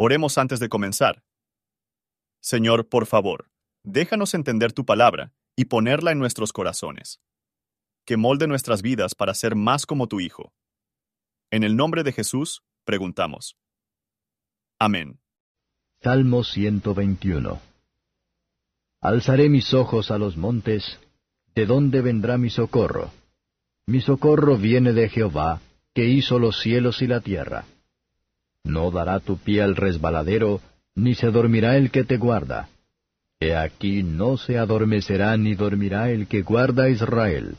Oremos antes de comenzar. Señor, por favor, déjanos entender tu palabra y ponerla en nuestros corazones. Que molde nuestras vidas para ser más como tu Hijo. En el nombre de Jesús, preguntamos. Amén. Salmo 121 Alzaré mis ojos a los montes, ¿de dónde vendrá mi socorro? Mi socorro viene de Jehová, que hizo los cielos y la tierra. No dará tu pie al resbaladero, ni se dormirá el que te guarda. He aquí no se adormecerá ni dormirá el que guarda a Israel.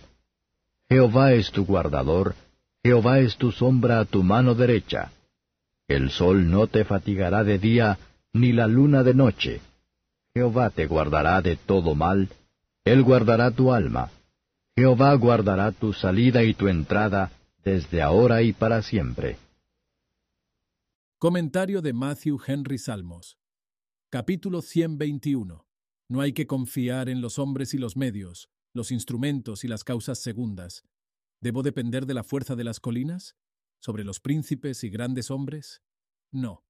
Jehová es tu guardador, Jehová es tu sombra a tu mano derecha. El sol no te fatigará de día, ni la luna de noche. Jehová te guardará de todo mal, Él guardará tu alma. Jehová guardará tu salida y tu entrada, desde ahora y para siempre. Comentario de Matthew Henry Salmos. Capítulo 121. No hay que confiar en los hombres y los medios, los instrumentos y las causas segundas. ¿Debo depender de la fuerza de las colinas? ¿Sobre los príncipes y grandes hombres? No.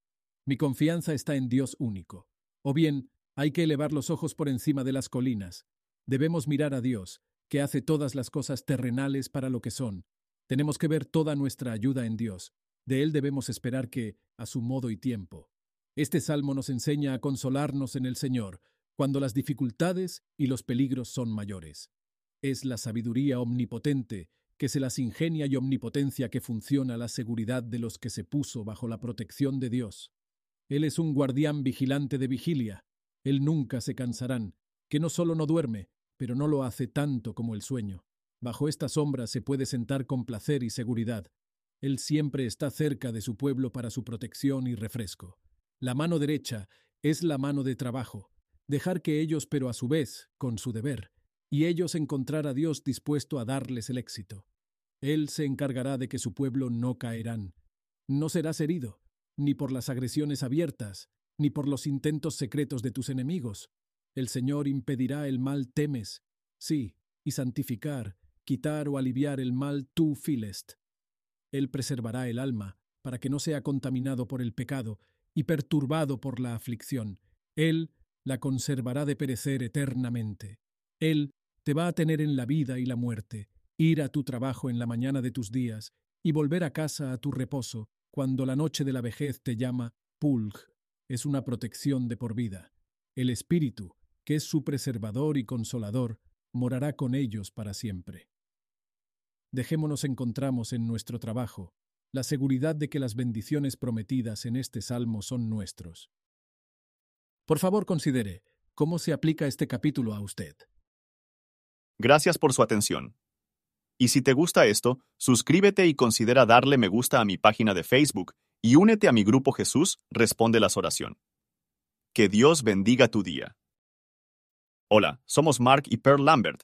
Mi confianza está en Dios único. O bien, hay que elevar los ojos por encima de las colinas. Debemos mirar a Dios, que hace todas las cosas terrenales para lo que son. Tenemos que ver toda nuestra ayuda en Dios, de Él debemos esperar que, a su modo y tiempo. Este salmo nos enseña a consolarnos en el Señor, cuando las dificultades y los peligros son mayores. Es la sabiduría omnipotente que se las ingenia y omnipotencia que funciona la seguridad de los que se puso bajo la protección de Dios. Él es un guardián vigilante de vigilia. Él nunca se cansarán, que no solo no duerme, pero no lo hace tanto como el sueño. Bajo esta sombra se puede sentar con placer y seguridad, él siempre está cerca de su pueblo para su protección y refresco. La mano derecha es la mano de trabajo, dejar que ellos, pero a su vez, con su deber, y ellos encontrar a Dios dispuesto a darles el éxito. Él se encargará de que su pueblo no caerán. No serás herido, ni por las agresiones abiertas, ni por los intentos secretos de tus enemigos. El Señor impedirá el mal temes, sí, y santificar, quitar o aliviar el mal tú filest. Él preservará el alma, para que no sea contaminado por el pecado y perturbado por la aflicción. Él la conservará de perecer eternamente. Él te va a tener en la vida y la muerte, ir a tu trabajo en la mañana de tus días y volver a casa a tu reposo, cuando la noche de la vejez te llama pulg. Es una protección de por vida. El Espíritu, que es su preservador y consolador, morará con ellos para siempre. Dejémonos encontramos en nuestro trabajo la seguridad de que las bendiciones prometidas en este salmo son nuestros. Por favor, considere cómo se aplica este capítulo a usted. Gracias por su atención. Y si te gusta esto, suscríbete y considera darle me gusta a mi página de Facebook y únete a mi grupo Jesús Responde las Oración. Que Dios bendiga tu día. Hola, somos Mark y Pearl Lambert